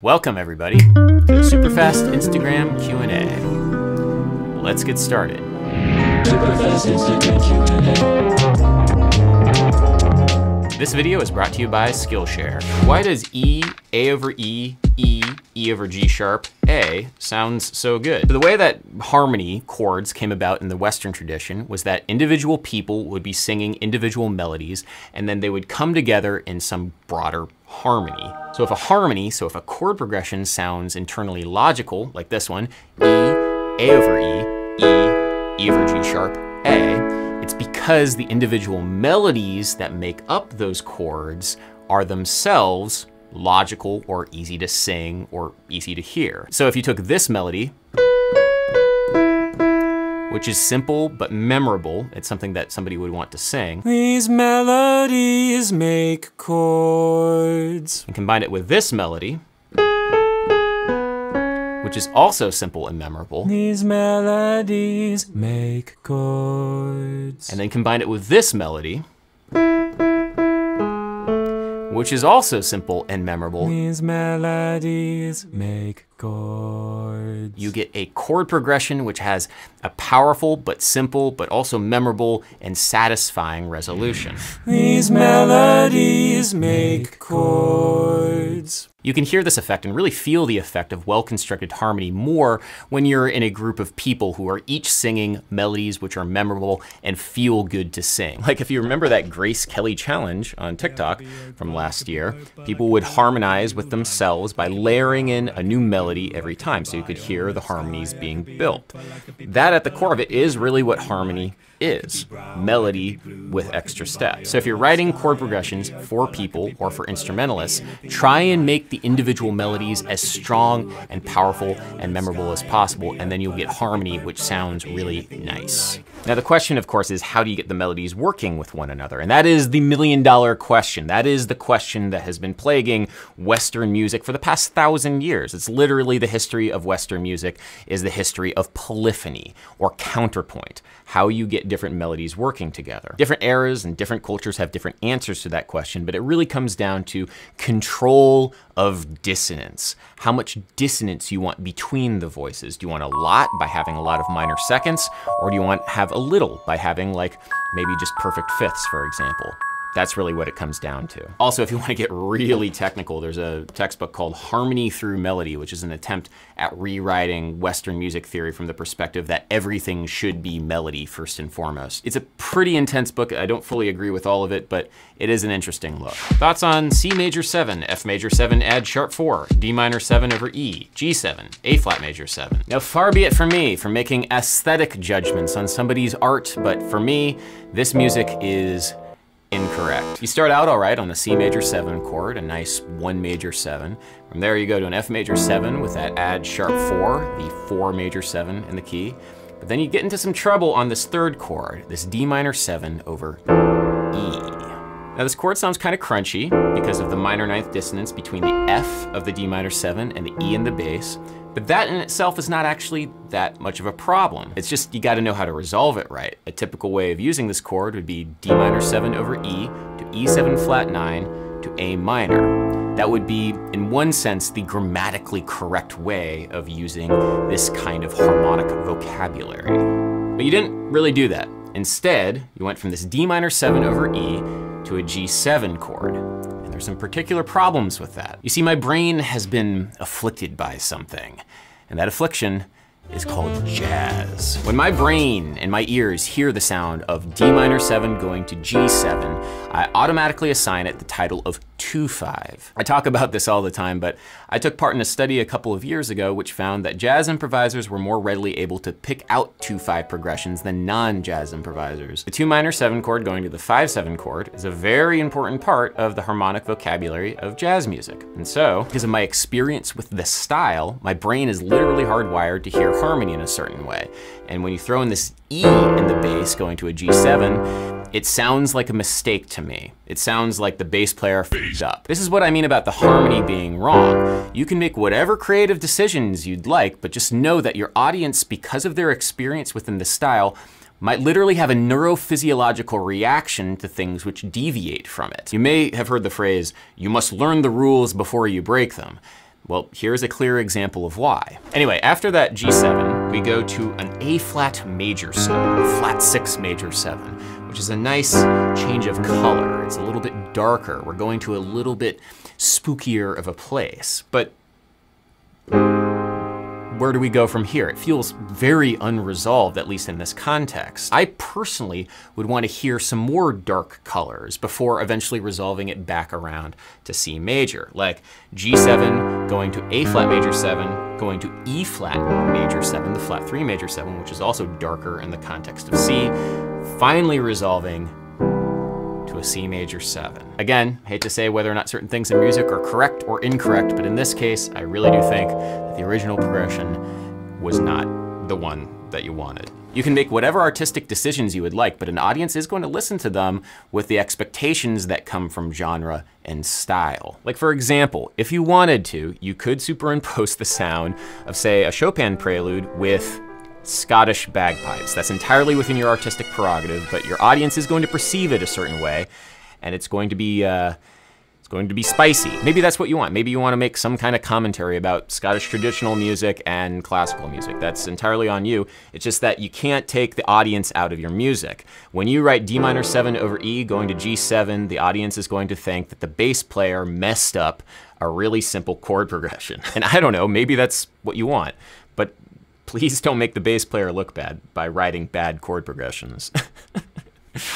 Welcome everybody to the Superfast Instagram Q&A. Let's get started. This video is brought to you by Skillshare. Why does E, A over E, E, E over G sharp, A sounds so good? The way that harmony chords came about in the Western tradition was that individual people would be singing individual melodies and then they would come together in some broader harmony. So if a harmony, so if a chord progression sounds internally logical, like this one, E, A over E, E, E over G sharp, A, it's because the individual melodies that make up those chords are themselves logical or easy to sing or easy to hear. So if you took this melody, which is simple but memorable. It's something that somebody would want to sing. These melodies make chords. And combine it with this melody, which is also simple and memorable. These melodies make chords. And then combine it with this melody, which is also simple and memorable. These melodies make chords. You get a chord progression which has a powerful but simple but also memorable and satisfying resolution. These melodies make chords. You can hear this effect and really feel the effect of well-constructed harmony more when you're in a group of people who are each singing melodies which are memorable and feel good to sing. Like if you remember that Grace Kelly challenge on TikTok from last year, people would harmonize with themselves by layering in a new melody every time so you could hear the harmonies being built. That at the core of it is really what harmony is melody with extra steps. So if you're writing chord progressions for people or for instrumentalists, try and make the individual melodies as strong and powerful and memorable as possible, and then you'll get harmony, which sounds really nice. Now the question, of course, is how do you get the melodies working with one another? And that is the million dollar question. That is the question that has been plaguing Western music for the past thousand years. It's literally the history of Western music is the history of polyphony or counterpoint, how you get different melodies working together. Different eras and different cultures have different answers to that question, but it really comes down to control of dissonance. How much dissonance you want between the voices. Do you want a lot by having a lot of minor seconds, or do you want have a little by having like maybe just perfect fifths, for example? That's really what it comes down to. Also, if you want to get really technical, there's a textbook called Harmony Through Melody, which is an attempt at rewriting Western music theory from the perspective that everything should be melody first and foremost. It's a pretty intense book. I don't fully agree with all of it, but it is an interesting look. Thoughts on C major 7, F major 7, add sharp 4, D minor 7 over E, G7, A flat major 7. Now far be it from me for making aesthetic judgments on somebody's art, but for me, this music is Incorrect. You start out all right on the C major 7 chord, a nice 1 major 7. From there you go to an F major 7 with that add sharp 4, the 4 major 7 in the key. But then you get into some trouble on this third chord, this D minor 7 over E. Now this chord sounds kind of crunchy because of the minor ninth dissonance between the F of the D minor 7 and the E in the bass. But that in itself is not actually that much of a problem. It's just you gotta know how to resolve it right. A typical way of using this chord would be D minor 7 over E to E7 flat 9 to A minor. That would be, in one sense, the grammatically correct way of using this kind of harmonic vocabulary. But you didn't really do that. Instead, you went from this D minor 7 over E to a G7 chord. There's some particular problems with that. You see, my brain has been afflicted by something, and that affliction is called jazz. When my brain and my ears hear the sound of D minor 7 going to G7, I automatically assign it the title of 2-5. I talk about this all the time, but I took part in a study a couple of years ago which found that jazz improvisers were more readily able to pick out 2-5 progressions than non-jazz improvisers. The 2 minor 7 chord going to the 5-7 chord is a very important part of the harmonic vocabulary of jazz music. And so, because of my experience with this style, my brain is literally hardwired to hear harmony in a certain way. And when you throw in this E in the bass going to a G7, it sounds like a mistake to me. It sounds like the bass player f***ed up. This is what I mean about the harmony being wrong. You can make whatever creative decisions you'd like, but just know that your audience, because of their experience within the style, might literally have a neurophysiological reaction to things which deviate from it. You may have heard the phrase, you must learn the rules before you break them. Well, here's a clear example of why. Anyway, after that G7, we go to an A flat major 7, flat 6 major 7, which is a nice change of color. It's a little bit darker. We're going to a little bit spookier of a place. But where do we go from here? It feels very unresolved, at least in this context. I personally would want to hear some more dark colors before eventually resolving it back around to C major, like G7 going to A flat major 7, going to E flat major 7, the flat 3 major 7, which is also darker in the context of C, finally resolving to a C major 7. Again, hate to say whether or not certain things in music are correct or incorrect, but in this case, I really do think that the original progression was not the one that you wanted. You can make whatever artistic decisions you would like, but an audience is going to listen to them with the expectations that come from genre and style. Like for example, if you wanted to, you could superimpose the sound of say a Chopin prelude with Scottish bagpipes. That's entirely within your artistic prerogative, but your audience is going to perceive it a certain way, and it's going to be uh, it's going to be spicy. Maybe that's what you want. Maybe you want to make some kind of commentary about Scottish traditional music and classical music. That's entirely on you. It's just that you can't take the audience out of your music. When you write D minor 7 over E going to G7, the audience is going to think that the bass player messed up a really simple chord progression. And I don't know, maybe that's what you want. Please don't make the bass player look bad by writing bad chord progressions.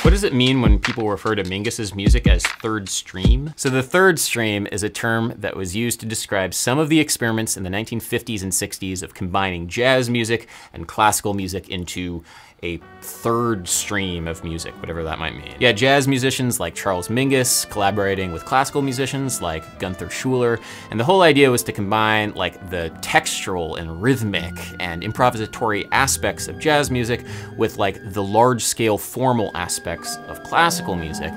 What does it mean when people refer to Mingus's music as third stream? So the third stream is a term that was used to describe some of the experiments in the 1950s and 60s of combining jazz music and classical music into a third stream of music, whatever that might mean. Yeah, jazz musicians like Charles Mingus collaborating with classical musicians like Gunther Schuller, and the whole idea was to combine like the textural and rhythmic and improvisatory aspects of jazz music with like the large scale formal aspects of classical music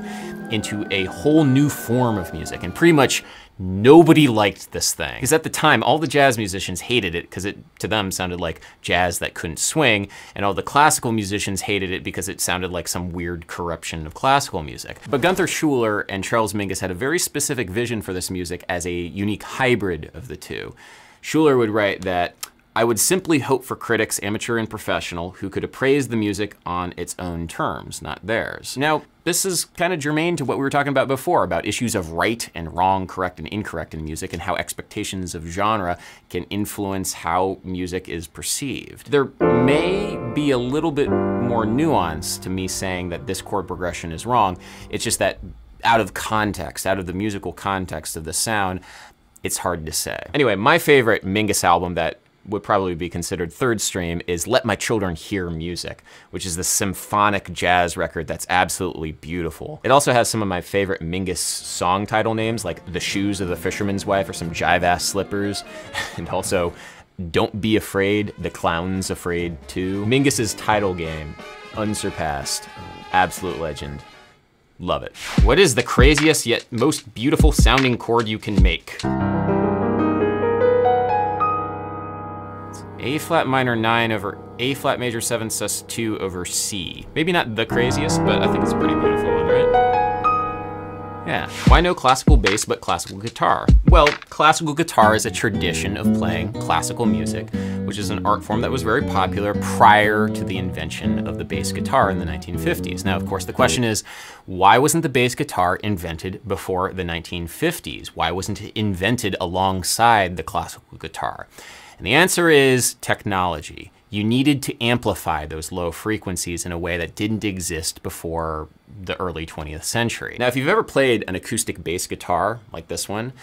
into a whole new form of music and pretty much Nobody liked this thing. Because at the time, all the jazz musicians hated it because it, to them, sounded like jazz that couldn't swing, and all the classical musicians hated it because it sounded like some weird corruption of classical music. But Gunther Schuller and Charles Mingus had a very specific vision for this music as a unique hybrid of the two. Schuller would write that I would simply hope for critics, amateur and professional, who could appraise the music on its own terms, not theirs. Now, this is kind of germane to what we were talking about before, about issues of right and wrong, correct and incorrect in music, and how expectations of genre can influence how music is perceived. There may be a little bit more nuance to me saying that this chord progression is wrong. It's just that out of context, out of the musical context of the sound, it's hard to say. Anyway, my favorite Mingus album that would probably be considered third stream is Let My Children Hear Music, which is the symphonic jazz record that's absolutely beautiful. It also has some of my favorite Mingus song title names, like The Shoes of the Fisherman's Wife or some jive ass slippers, and also Don't Be Afraid, The Clown's Afraid Too. Mingus's title game, unsurpassed, absolute legend. Love it. What is the craziest yet most beautiful sounding chord you can make? A flat minor 9 over A flat major 7 sus 2 over C. Maybe not the craziest, but I think it's a pretty beautiful one, right? Yeah. Why no classical bass but classical guitar? Well, classical guitar is a tradition of playing classical music, which is an art form that was very popular prior to the invention of the bass guitar in the 1950s. Now, of course, the question is, why wasn't the bass guitar invented before the 1950s? Why wasn't it invented alongside the classical guitar? And the answer is technology. You needed to amplify those low frequencies in a way that didn't exist before the early 20th century. Now, if you've ever played an acoustic bass guitar like this one,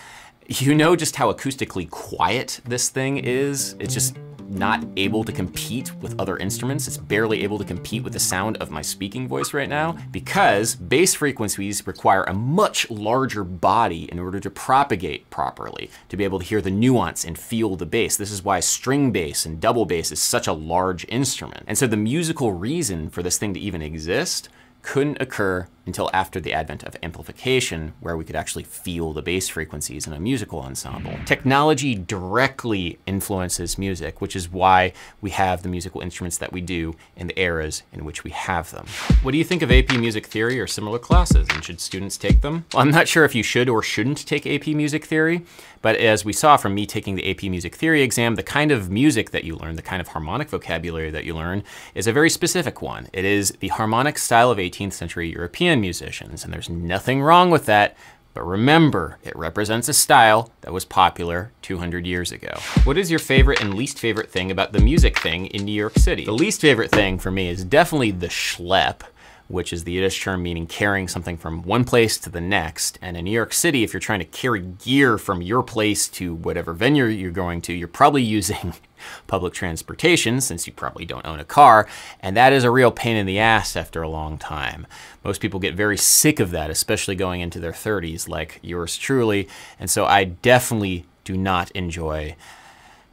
you know just how acoustically quiet this thing is. It's just not able to compete with other instruments. It's barely able to compete with the sound of my speaking voice right now because bass frequencies require a much larger body in order to propagate properly, to be able to hear the nuance and feel the bass. This is why string bass and double bass is such a large instrument. And so the musical reason for this thing to even exist couldn't occur until after the advent of amplification, where we could actually feel the bass frequencies in a musical ensemble. Technology directly influences music, which is why we have the musical instruments that we do in the eras in which we have them. What do you think of AP Music Theory or similar classes, and should students take them? Well, I'm not sure if you should or shouldn't take AP Music Theory, but as we saw from me taking the AP Music Theory exam, the kind of music that you learn, the kind of harmonic vocabulary that you learn, is a very specific one. It is the harmonic style of 18th century European musicians, and there's nothing wrong with that. But remember, it represents a style that was popular 200 years ago. What is your favorite and least favorite thing about the music thing in New York City? The least favorite thing for me is definitely the schlep which is the Yiddish term meaning carrying something from one place to the next. And in New York City, if you're trying to carry gear from your place to whatever venue you're going to, you're probably using public transportation since you probably don't own a car. And that is a real pain in the ass after a long time. Most people get very sick of that, especially going into their 30s, like yours truly. And so I definitely do not enjoy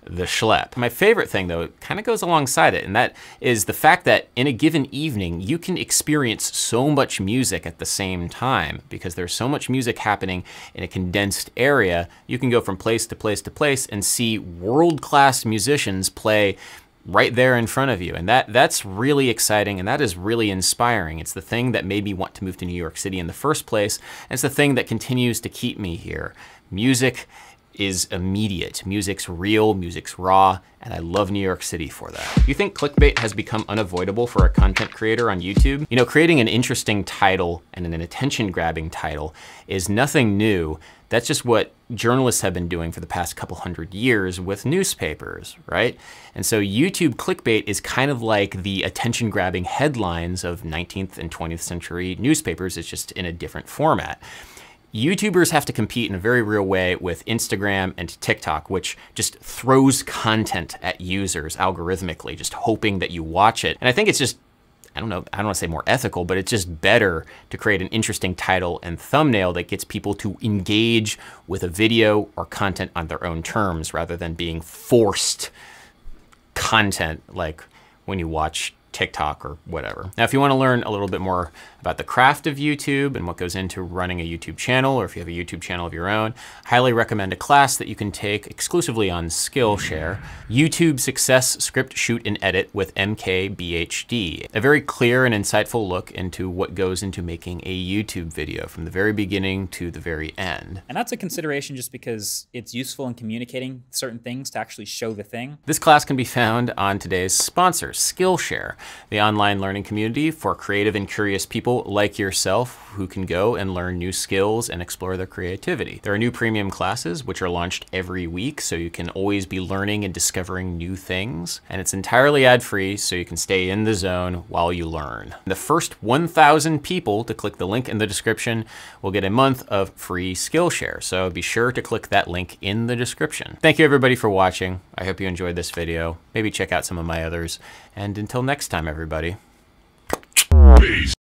the schlep. My favorite thing, though, kind of goes alongside it, and that is the fact that in a given evening, you can experience so much music at the same time because there's so much music happening in a condensed area. You can go from place to place to place and see world-class musicians play right there in front of you. And that that's really exciting and that is really inspiring. It's the thing that made me want to move to New York City in the first place. And it's the thing that continues to keep me here. Music is immediate. Music's real, music's raw, and I love New York City for that. You think clickbait has become unavoidable for a content creator on YouTube? You know, creating an interesting title and an attention grabbing title is nothing new. That's just what journalists have been doing for the past couple hundred years with newspapers, right? And so YouTube clickbait is kind of like the attention grabbing headlines of 19th and 20th century newspapers. It's just in a different format. YouTubers have to compete in a very real way with Instagram and TikTok, which just throws content at users algorithmically, just hoping that you watch it. And I think it's just I don't know, I don't want to say more ethical, but it's just better to create an interesting title and thumbnail that gets people to engage with a video or content on their own terms rather than being forced content like when you watch TikTok or whatever. Now, if you want to learn a little bit more about the craft of YouTube and what goes into running a YouTube channel, or if you have a YouTube channel of your own, highly recommend a class that you can take exclusively on Skillshare, YouTube Success Script Shoot and Edit with MKBHD. A very clear and insightful look into what goes into making a YouTube video from the very beginning to the very end. And that's a consideration just because it's useful in communicating certain things to actually show the thing. This class can be found on today's sponsor, Skillshare, the online learning community for creative and curious people like yourself who can go and learn new skills and explore their creativity. There are new premium classes which are launched every week, so you can always be learning and discovering new things. And it's entirely ad-free, so you can stay in the zone while you learn. The first 1,000 people to click the link in the description will get a month of free Skillshare, so be sure to click that link in the description. Thank you everybody for watching. I hope you enjoyed this video. Maybe check out some of my others. And until next time, everybody.